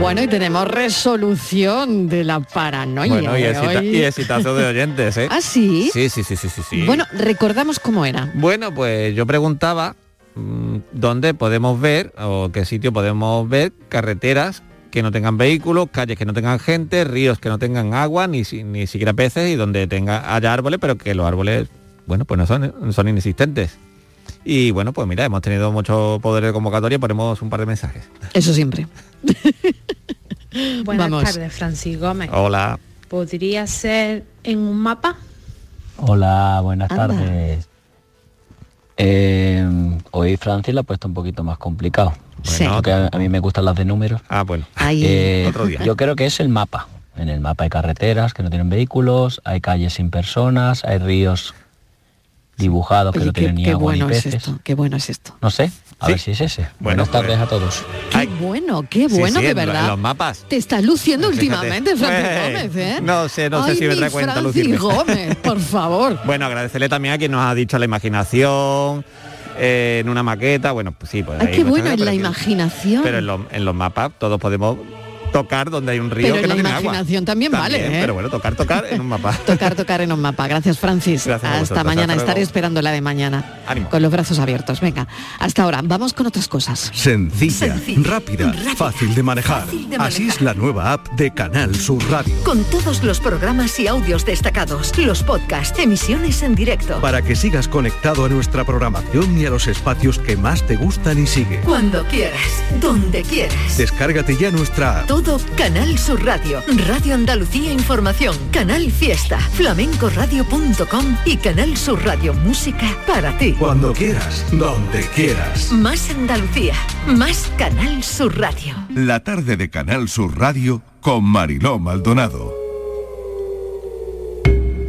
Bueno, y tenemos resolución de la paranoia.
Bueno, y,
de
excita-
hoy.
y excitazo de oyentes, ¿eh?
¿Ah, sí?
Sí, sí, sí, sí, sí. sí.
Bueno, recordamos cómo era.
Bueno, pues yo preguntaba mm, dónde podemos ver o qué sitio podemos ver carreteras que no tengan vehículos, calles que no tengan gente, ríos que no tengan agua, ni, ni siquiera peces y donde tenga haya árboles, pero que los árboles, bueno, pues no son, son inexistentes. Y bueno, pues mira, hemos tenido mucho poder de convocatoria, ponemos un par de mensajes.
Eso siempre.
Buenas
Vamos.
tardes, Francis Gómez.
Hola.
¿Podría ser en un mapa?
Hola, buenas
Anda.
tardes. Eh, hoy Francis la ha puesto un poquito más complicado.
Sí.
Porque a, a mí me gustan las de números.
Ah, bueno.
Ahí.
Eh,
Otro día.
Yo creo que es el mapa. En el mapa hay carreteras que no tienen vehículos, hay calles sin personas, hay ríos dibujados que
Oye,
no
qué,
tienen ni
qué
agua ni
bueno es
peces.
esto, qué bueno es esto.
No sé, a
Sí.
ver si es ese.
Bueno,
Buenas tardes
pues-
a todos.
Qué bueno, qué bueno,
sí,
de verdad.
en los mapas.
Te estás luciendo
Fíjate.
últimamente, Francis
Eh,
Gómez, ¿eh?
no sé, no sé
Ay,
si me trae cuenta
Francis
lucirme.
Gómez, por favor.
Bueno, agradecerle también a quien nos ha dicho la imaginación, eh, en una maqueta, bueno, pues sí, pues
Ay,
hay
qué bueno, en la imaginación.
Pero en, los- en los mapas todos podemos tocar donde hay un río
Pero
que
en
no
la
tiene agua.
imaginación también, vale, ¿eh?
Pero bueno, tocar, tocar en un mapa.
Tocar, tocar en un mapa. Gracias, Francis.
Gracias
hasta
vosotros.
mañana.
Hasta
Estaré esperando la de mañana.
Ánimo.
Con los brazos abiertos. Venga, hasta ahora. Vamos con otras cosas.
Sencilla,
Sencilla,
rápida,
rápida,
fácil de manejar.
fácil de
Así
manejar.
es la nueva app de Canal Sur Radio.
Con todos los programas y audios destacados, los podcasts, emisiones en directo.
Para que sigas conectado a nuestra programación y a los espacios que más te gustan y sigue.
Cuando quieras, donde quieras.
Descárgate ya nuestra app.
Todo Canal Sur Radio, Radio Andalucía Información, Canal Fiesta, flamencoradio.com y Canal Sur Radio Música para ti.
Cuando quieras, donde quieras.
Más Andalucía, más Canal Sur Radio.
La tarde de Canal Sur Radio con Mariló Maldonado.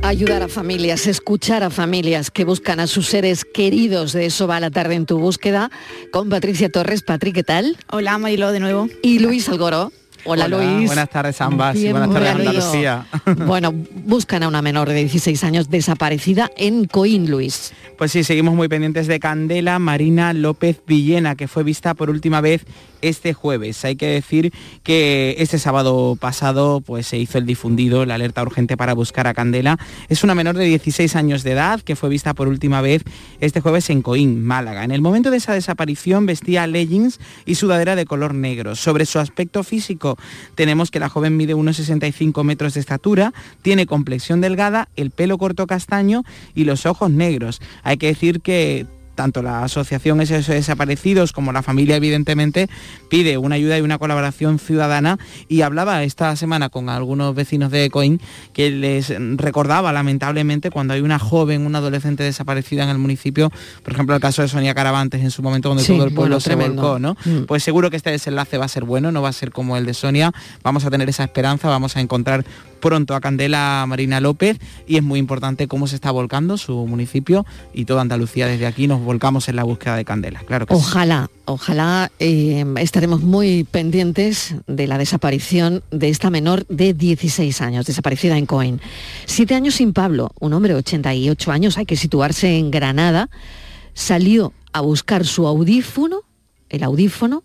Ayudar a familias, escuchar a familias que buscan a sus seres queridos. De eso va la tarde en tu búsqueda. Con Patricia Torres. Patrick, ¿qué tal?
Hola, Marilo, de nuevo.
Y Luis Algoro. Hola, Luis.
Buenas tardes ambas y buenas tardes Andalucía.
Bueno, buscan a una menor de 16 años desaparecida en Coín, Luis.
Pues sí, seguimos muy pendientes de Candela Marina López Villena, que fue vista por última vez este jueves. Hay que decir que este sábado pasado pues, se hizo el difundido, la alerta urgente para buscar a Candela. Es una menor de 16 años de edad que fue vista por última vez este jueves en Coín, Málaga. En el momento de esa desaparición vestía leggings y sudadera de color negro. Sobre su aspecto físico tenemos que la joven mide unos 65 metros de estatura, tiene complexión delgada, el pelo corto castaño y los ojos negros. Hay que decir que tanto la Asociación SOS Desaparecidos como la familia, evidentemente, pide una ayuda y una colaboración ciudadana y hablaba esta semana con algunos vecinos de Coín que les recordaba lamentablemente cuando hay una joven, una adolescente desaparecida en el municipio, por ejemplo el caso de Sonia Caravantes en su momento donde todo el pueblo se volcó, ¿no? Mm. Pues seguro que este desenlace va a ser bueno, no va a ser como el de Sonia, vamos a tener esa esperanza, vamos a encontrar pronto a Candela Marina López y es muy importante cómo se está volcando su municipio y toda Andalucía desde aquí nos volcamos en la búsqueda de Candela. Claro que
ojalá, ojalá eh, estaremos muy pendientes de la desaparición de esta menor de 16 años, desaparecida en Coín. Siete años sin Pablo, un hombre de 88 años, hay que situarse en Granada, salió a buscar su audífono, el audífono,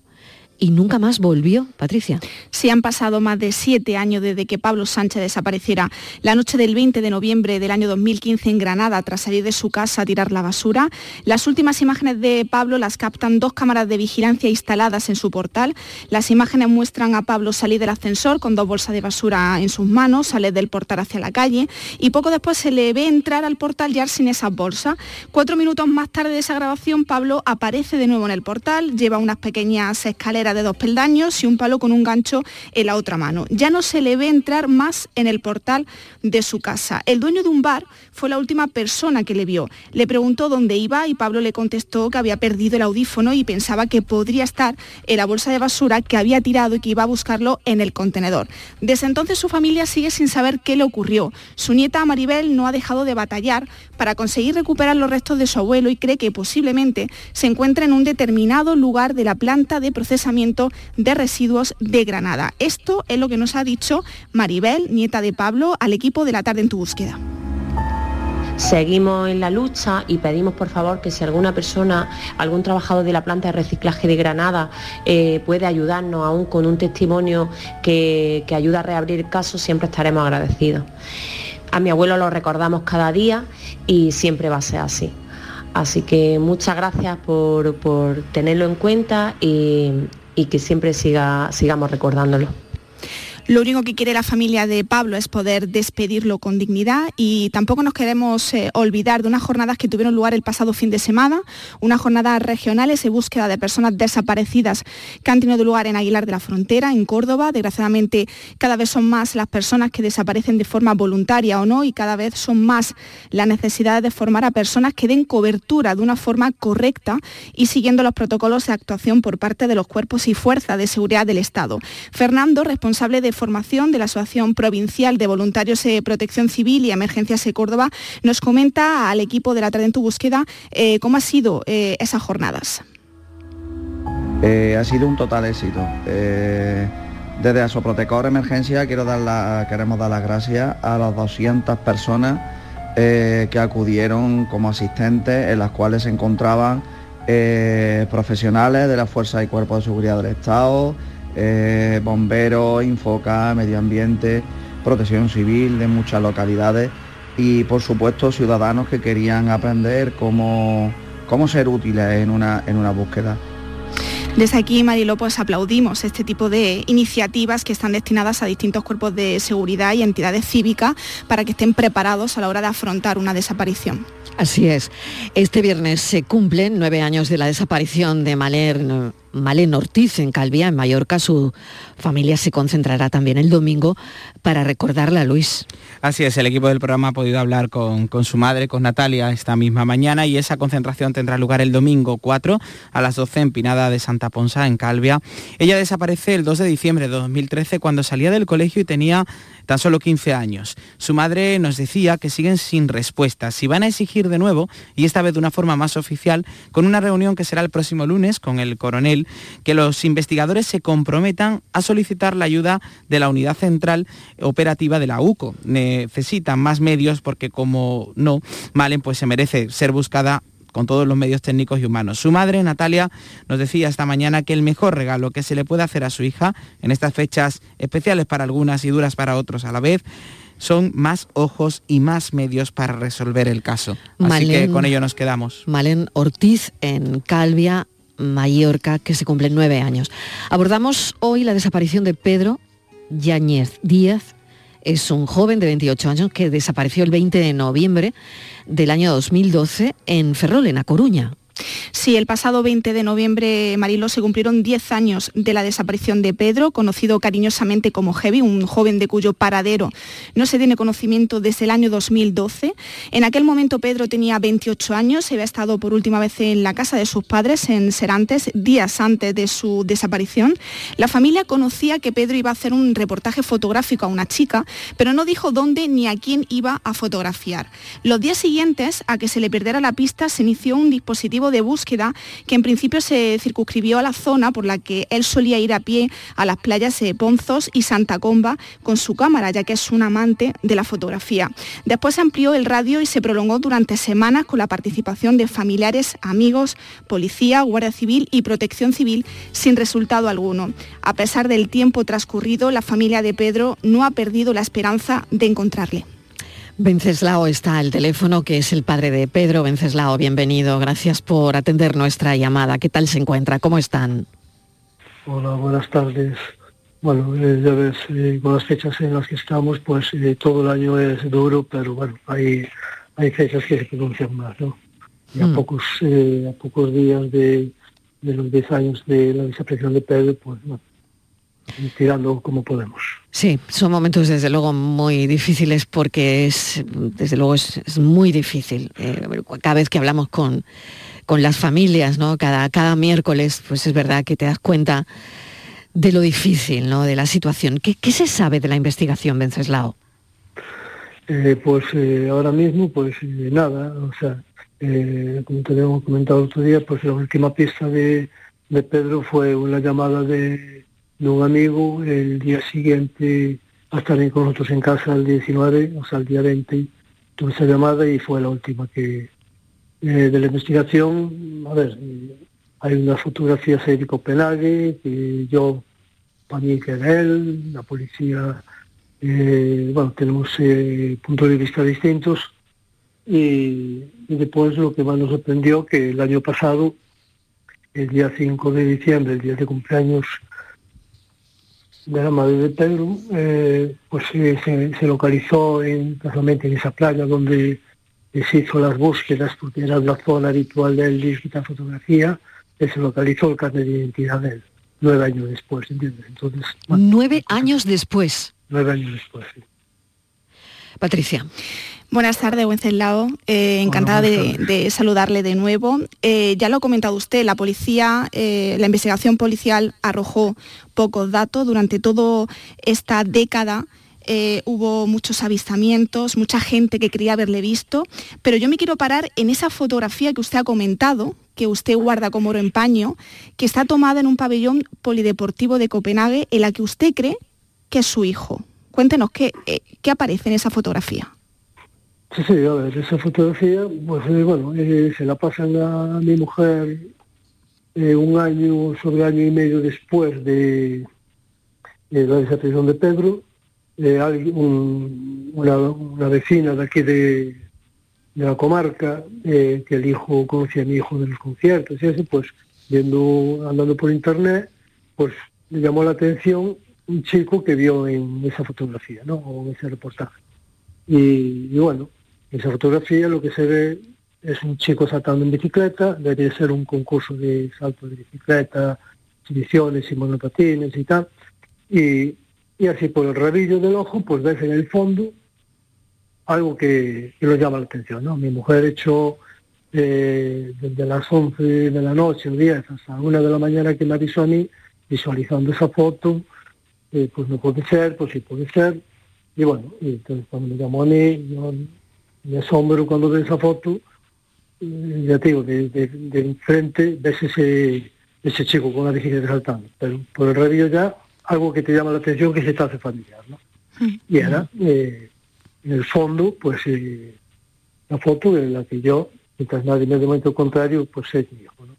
y nunca más volvió, Patricia.
Sí, han pasado más de siete años desde que Pablo Sánchez desapareciera. La noche del 20 de noviembre del año 2015 en Granada, tras salir de su casa a tirar la basura, las últimas imágenes de Pablo las captan dos cámaras de vigilancia instaladas en su portal. Las imágenes muestran a Pablo salir del ascensor con dos bolsas de basura en sus manos, sale del portal hacia la calle y poco después se le ve entrar al portal ya sin esas bolsas. Cuatro minutos más tarde de esa grabación, Pablo aparece de nuevo en el portal, lleva unas pequeñas escaleras de dos peldaños y un palo con un gancho en la otra mano. Ya no se le ve entrar más en el portal de su casa. El dueño de un bar fue la última persona que le vio. Le preguntó dónde iba y Pablo le contestó que había perdido el audífono y pensaba que podría estar en la bolsa de basura que había tirado y que iba a buscarlo en el contenedor. Desde entonces su familia sigue sin saber qué le ocurrió. Su nieta Maribel no ha dejado de batallar para conseguir recuperar los restos de su abuelo y cree que posiblemente se encuentra en un determinado lugar de la planta de procesamiento de residuos de Granada. Esto es lo que nos ha dicho Maribel, nieta de Pablo, al equipo de la tarde en tu búsqueda.
Seguimos en la lucha y pedimos por favor que si alguna persona, algún trabajador de la planta de reciclaje de Granada eh, puede ayudarnos aún con un testimonio que, que ayuda a reabrir el caso, siempre estaremos agradecidos. A mi abuelo lo recordamos cada día y siempre va a ser así. Así que muchas gracias por, por tenerlo en cuenta y, y que siempre siga, sigamos recordándolo.
Lo único que quiere la familia de Pablo es poder despedirlo con dignidad y tampoco nos queremos eh, olvidar de unas jornadas que tuvieron lugar el pasado fin de semana, unas jornadas regionales de búsqueda de personas desaparecidas que han tenido lugar en Aguilar de la Frontera, en Córdoba. Desgraciadamente cada vez son más las personas que desaparecen de forma voluntaria o no y cada vez son más las necesidades de formar a personas que den cobertura de una forma correcta y siguiendo los protocolos de actuación por parte de los cuerpos y fuerzas de seguridad del Estado. Fernando, responsable de formación de la Asociación Provincial de Voluntarios de Protección Civil y Emergencias de Córdoba, nos comenta al equipo de la Tarde tu Búsqueda eh, cómo ha sido eh, esas jornadas.
Eh, ha sido un total éxito. desde Asoprotecor Emergencia quiero dar queremos dar las gracias a las 200 personas que acudieron como asistentes, en las cuales se encontraban profesionales de la Fuerza y Cuerpo de Seguridad del Estado, eh, bomberos, Infoca, medio ambiente, protección civil de muchas localidades y por supuesto ciudadanos que querían aprender cómo, cómo ser útiles en una, en una búsqueda.
Desde aquí, Marilo, pues aplaudimos este tipo de iniciativas que están destinadas a distintos cuerpos de seguridad y entidades cívicas para que estén preparados a la hora de afrontar una desaparición.
Así es. Este viernes se cumplen nueve años de la desaparición de Maler Malen Ortiz en Calvia, en Mallorca. Su familia se concentrará también el domingo para recordarle a Luis.
Así es, el equipo del programa ha podido hablar con, con, su madre, con Natalia, esta misma mañana y esa concentración tendrá lugar el domingo 4 a las 12 en Pinada de Santa Ponsa, en Calvia. Ella desaparece el 2 de diciembre de 2013 cuando salía del colegio y tenía tan solo 15 años. Su madre nos decía que siguen sin respuesta. Si van a exigir de nuevo, y esta vez de una forma más oficial, con una reunión que será el próximo lunes con el coronel, que los investigadores se comprometan a solicitar la ayuda de la unidad central operativa de la UCO. Necesitan más medios porque como no, Malen pues se merece ser buscada con todos los medios técnicos y humanos. Su madre, Natalia, nos decía esta mañana que el mejor regalo que se le puede hacer a su hija en estas fechas especiales para algunas y duras para otros a la vez, son más ojos y más medios para resolver el caso. Así que con ello nos quedamos.
Malen Ortiz en Calvia, Mallorca, que se cumplen nueve años. Abordamos hoy la desaparición de Pedro Yáñez Díaz, es un joven de 28 años que desapareció el 20 de noviembre del año 2012 en Ferrol, en A Coruña.
Sí, el pasado 20 de noviembre, Marilo, se cumplieron 10 años de la desaparición de Pedro, conocido cariñosamente como Heavy, un joven de cuyo paradero no se tiene conocimiento desde el año 2012. En aquel momento Pedro tenía 28 años, había estado por última vez en la casa de sus padres en Serantes, días antes de su desaparición. La familia conocía que Pedro iba a hacer un reportaje fotográfico a una chica, pero no dijo dónde ni a quién iba a fotografiar. Los días siguientes, a que se le perdiera la pista, se inició un dispositivo de búsqueda que en principio se circunscribió a la zona por la que él solía ir a pie a las playas de Ponzos y Santa Comba con su cámara, ya que es un amante de la fotografía. Después se amplió el radio y se prolongó durante semanas con la participación de familiares, amigos, policía, guardia civil y protección civil sin resultado alguno. A pesar del tiempo transcurrido, la familia de Pedro no ha perdido la esperanza de encontrarle.
Venceslao está al teléfono, que es el padre de Pedro. Venceslao, bienvenido. Gracias por atender nuestra llamada. ¿Qué tal se encuentra? ¿Cómo están?
Hola, buenas tardes. Bueno, eh, ya ves, eh, con las fechas en las que estamos, pues eh, todo el año es duro, pero bueno, hay, hay fechas que se pronuncian más, ¿no? Y a, mm. pocos, a pocos días de, de los 10 años de la desaparición de Pedro, pues bueno, tirando como podemos.
Sí, son momentos desde luego muy difíciles porque es, desde luego es, muy difícil. Eh, cada vez que hablamos con, con las familias, ¿no? Cada, cada miércoles, pues es verdad que te das cuenta de lo difícil, ¿no? De la situación. ¿Qué, qué se sabe de la investigación, Venceslao?
Eh, pues eh, ahora mismo, pues nada, o sea, como te habíamos comentado el otro día, pues la última pista de, de Pedro fue una llamada de de un amigo el día siguiente a estar con nosotros en casa el 19, o sea, el día 20, tuve esa llamada y fue la última que eh, de la investigación, a ver, hay una fotografía de Copenhague, que yo, para mí que era él, la policía, eh, bueno, tenemos eh, puntos de vista distintos. Y, y, después lo que más nos sorprendió que el año pasado, el día 5 de diciembre, el día de cumpleaños de la madre de Pedro, eh, pues se, se, localizó en, casualmente en esa playa donde se hizo las búsquedas, porque era la zona habitual de él de fotografía, se localizó el carnet de identidad de él, nueve años después, ¿entiendes?
Entonces, nueve años después.
Nueve años después, sí.
Patricia.
Buenas tardes, Wenceslao. Eh, encantada de, saludarle de nuevo. Eh, ya lo ha comentado usted, la policía, eh, la investigación policial arrojó pocos datos durante toda esta década. hubo muchos avistamientos, mucha gente que quería haberle visto, pero yo me quiero parar en esa fotografía que usted ha comentado, que usted guarda como oro en paño, que está tomada en un pabellón polideportivo de Copenhague, en la que usted cree que es su hijo. Cuéntenos qué, qué aparece en esa fotografía.
Sí, sí, a ver, esa fotografía, pues eh, bueno, eh, se la pasan a mi mujer eh, un año, sobre año y medio después de, la desaparición de Pedro. una, vecina de aquí de, la comarca, que el hijo conocía a mi hijo de los conciertos y eso, pues viendo, andando por internet, pues le llamó la atención un chico que vio en esa fotografía, ¿no? O en ese reportaje. y bueno, en esa fotografía lo que se ve es un chico saltando en bicicleta, debe ser un concurso de salto de bicicleta exhibiciones y monopatines y tal. Y, y así por el rabillo del ojo, pues ves en el fondo algo que, que lo llama la atención. ¿no? Mi mujer echó eh, desde las 11 de la noche o 10 hasta una de la mañana que me avisó a mí, visualizando esa foto, eh, pues no puede ser, pues sí puede ser. Y bueno, entonces cuando me llamó a mí, yo me asombro cuando veo esa foto, eh, ya te digo, de, de, de enfrente ves ese, ese chico con la bicicleta saltando, pero por el radio ya algo que te llama la atención que se te hace familiar, ¿no? Y era, eh, en el fondo, pues eh, la foto de la que yo, mientras nadie me demuestre lo contrario, pues es mi hijo, ¿no?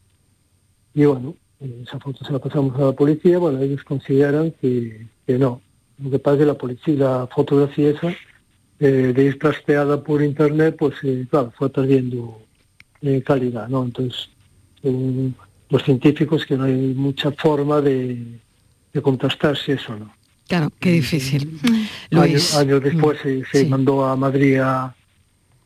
Y bueno, esa foto se la pasamos a la policía, bueno, ellos consideran que, que no. Lo que pasa es que la policía, la fotografía esa, eh, de ir trasteada por internet, pues eh, claro, fue perdiendo eh, calidad, ¿no? Entonces, según los científicos, que no hay mucha forma de, de contrastar si eso no.
Claro, qué difícil.
Años, años después se, se mandó a Madrid a,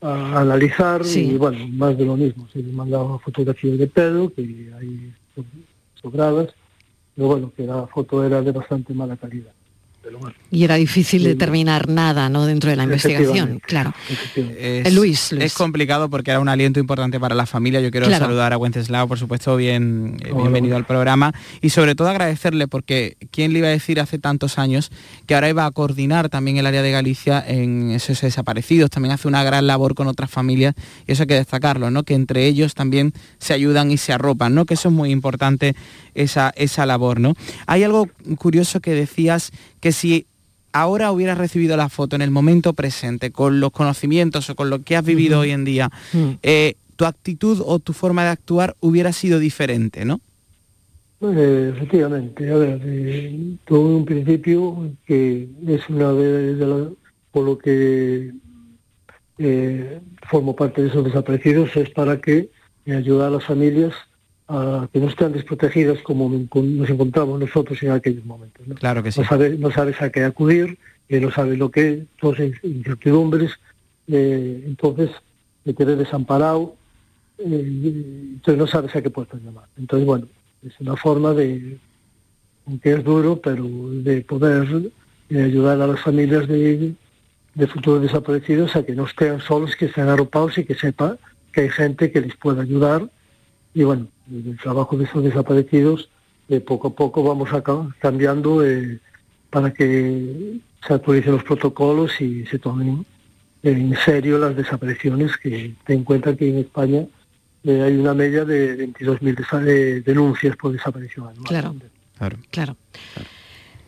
a analizar
Sí.
y bueno, más de lo mismo. Se mandaba fotografías de Pedro, que hay sobradas, pero bueno, que la foto era de bastante mala calidad.
Y era difícil determinar nada, ¿no? Dentro de la investigación, claro.
Es,
Eh, Luis, Luis.
es complicado porque era un aliento importante para la familia. Yo quiero
Claro.
saludar a Wenceslao, por supuesto, bien, eh, bienvenido al programa. Y sobre todo agradecerle porque quién le iba a decir hace tantos años que ahora iba a coordinar también el área de Galicia en esos desaparecidos. También hace una gran labor con otras familias y eso hay que destacarlo, ¿no? Que entre ellos también se ayudan y se arropan, ¿no? Que eso es muy importante, esa, esa labor, ¿no? Hay algo curioso que decías que si ahora hubieras recibido la foto en el momento presente, con los conocimientos o con lo que has vivido hoy en día,
Mm.
eh, tu actitud o tu forma de actuar hubiera sido diferente, ¿no?
Eh, efectivamente, a ver, eh, todo en un principio que es una de, de la- por lo que eh, formo parte de esos desaparecidos es para que eh, ayudar a las familias a que no estén desprotegidas como nos encontramos nosotros en aquellos momentos. ¿no?
Claro que sí.
no sabes, no sabes a qué acudir, eh, no sabes lo que, todas in- incertidumbres, eh, entonces te quedas desamparado, eh, entonces no sabes a qué puertas llamar. Entonces, bueno, es una forma de, aunque es duro, pero de poder eh, ayudar a las familias de, de futuros desaparecidos a que no estén solos, que estén arropados y que sepa que hay gente que les puede ayudar. Y bueno, el trabajo de esos desaparecidos, eh, poco a poco vamos a ca- cambiando eh, para que se actualicen los protocolos y se tomen en serio las desapariciones, que ten en cuenta que en España eh, hay una media de 22.000 desa- eh, denuncias por desaparición anual.
Claro,
claro.
claro.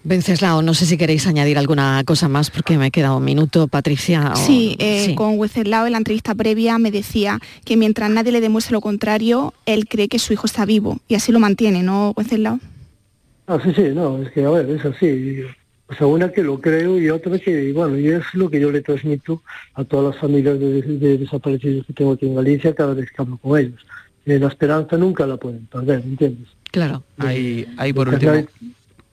Venceslao, no sé si queréis añadir alguna cosa más porque me queda un minuto, Patricia. o-
Sí, eh,
sí.
con Wenceslao en la entrevista previa me decía que mientras nadie le demuestre lo contrario, él cree que su hijo está vivo y así lo mantiene, ¿no, Wenceslao?
Ah, sí, sí, no, es que, a ver, es así. O sea, una que lo creo y otra que, bueno, y es lo que yo le transmito a todas las familias de, de desaparecidos que tengo aquí en Galicia cada vez que hablo con ellos. Eh, la esperanza nunca la pueden perder, ¿entiendes?
Claro.
Hay, hay por último,
hay-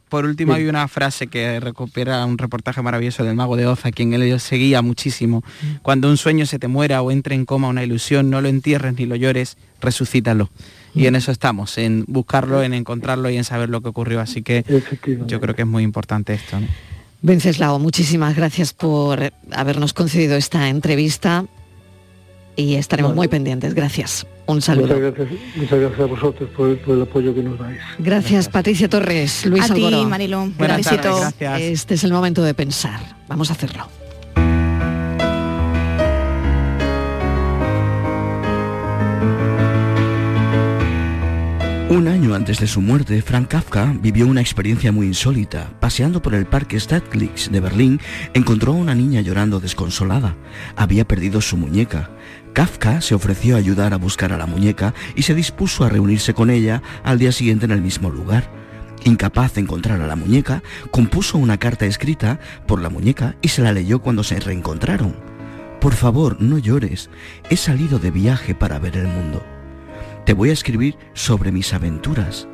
por último
Sí.
hay una frase que recupera un reportaje maravilloso del mago de Oz, a quien él seguía muchísimo. Cuando un sueño se te muera o entre en coma una ilusión, no lo entierres ni lo llores, resucítalo. Y en eso estamos, en buscarlo, en encontrarlo y en saber lo que ocurrió. Así que yo creo que es muy importante esto. ¿no?
Venceslao, muchísimas gracias por habernos concedido esta entrevista y estaremos muy pendientes. Gracias. Un saludo.
Muchas gracias, muchas gracias a vosotros por, por el apoyo que nos dais.
Gracias, Patricia Torres, Luis
A ti,
Alboró.
Mariló. Un
Buenas tardes, gracias.
Este es el momento de pensar. Vamos a hacerlo.
Un año antes de su muerte, Frank Kafka vivió una experiencia muy insólita. Paseando por el parque Stadtglitz de Berlín, encontró a una niña llorando desconsolada. Había perdido su muñeca. Kafka se ofreció a ayudar a buscar a la muñeca y se dispuso a reunirse con ella al día siguiente en el mismo lugar. Incapaz de encontrar a la muñeca, compuso una carta escrita por la muñeca y se la leyó cuando se reencontraron. Por favor, no llores. He salido de viaje para ver el mundo. Te voy a escribir sobre mis aventuras.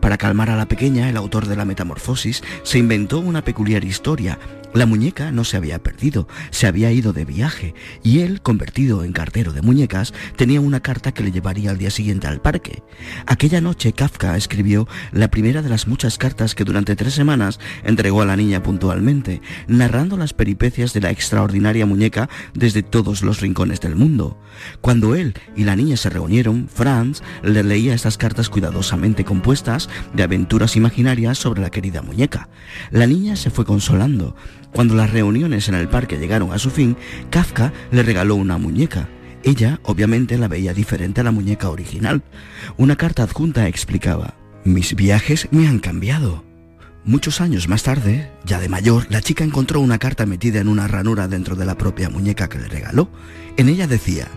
Para calmar a la pequeña, el autor de la Metamorfosis se inventó una peculiar historia La muñeca no se había perdido, se había ido de viaje y él, convertido en cartero de muñecas, tenía una carta que le llevaría al día siguiente al parque. Aquella noche Kafka escribió la primera de las muchas cartas que durante tres semanas entregó a la niña puntualmente, narrando las peripecias de la extraordinaria muñeca desde todos los rincones del mundo. Cuando él y la niña se reunieron, Franz le leía estas cartas cuidadosamente compuestas de aventuras imaginarias sobre la querida muñeca. La niña se fue consolando, cuando las reuniones en el parque llegaron a su fin, Kafka le regaló una muñeca. Ella, obviamente, la veía diferente a la muñeca original. Una carta adjunta explicaba, mis viajes me han cambiado. Muchos años más tarde, ya de mayor, la chica encontró una carta metida en una ranura dentro de la propia muñeca que le regaló. En ella decía,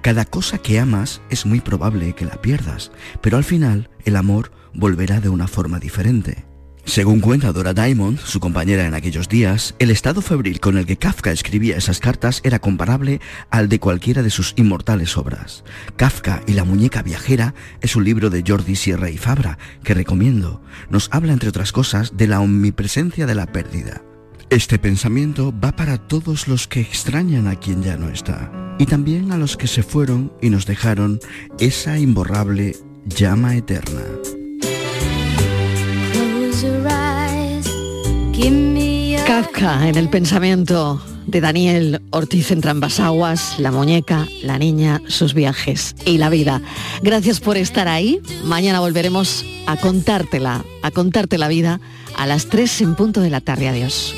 cada cosa que amas es muy probable que la pierdas, pero al final el amor volverá de una forma diferente. Según cuenta Dora Diamond, su compañera en aquellos días, el estado febril con el que Kafka escribía esas cartas era comparable al de cualquiera de sus inmortales obras. Kafka y la muñeca viajera es un libro de Jordi Sierra y Fabra que recomiendo. Nos habla, entre otras cosas, de la omnipresencia de la pérdida. Este pensamiento va para todos los que extrañan a quien ya no está, y también a los que se fueron y nos dejaron esa imborrable llama eterna.
En el pensamiento de Daniel Ortiz en Aguas, la muñeca, la niña, sus viajes y la vida. Gracias por estar ahí. Mañana volveremos a contártela, a contarte la vida a las 3 en punto de la tarde. Adiós.